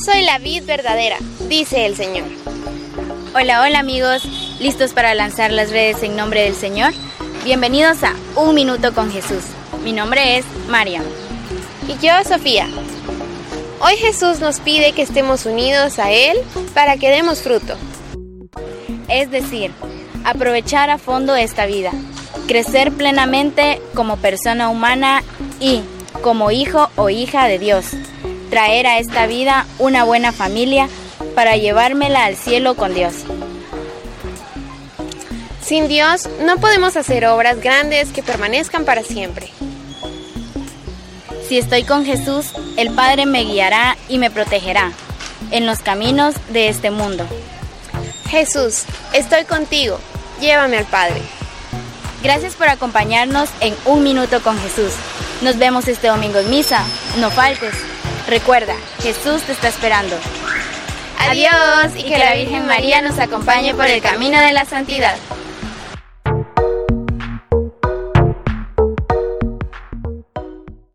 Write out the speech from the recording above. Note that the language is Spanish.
soy la vid verdadera, dice el Señor. Hola, hola amigos, ¿listos para lanzar las redes en nombre del Señor? Bienvenidos a Un Minuto con Jesús. Mi nombre es Mariam. Y yo, Sofía. Hoy Jesús nos pide que estemos unidos a Él para que demos fruto. Es decir, aprovechar a fondo esta vida, crecer plenamente como persona humana y como hijo o hija de Dios, traer a esta vida una buena familia para llevármela al cielo con Dios. Sin Dios no podemos hacer obras grandes que permanezcan para siempre. Si estoy con Jesús, el Padre me guiará y me protegerá en los caminos de este mundo. Jesús, estoy contigo, llévame al Padre. Gracias por acompañarnos en Un Minuto con Jesús. Nos vemos este domingo en misa. No faltes. Recuerda, Jesús te está esperando. Adiós y que la Virgen María nos acompañe por el camino de la santidad.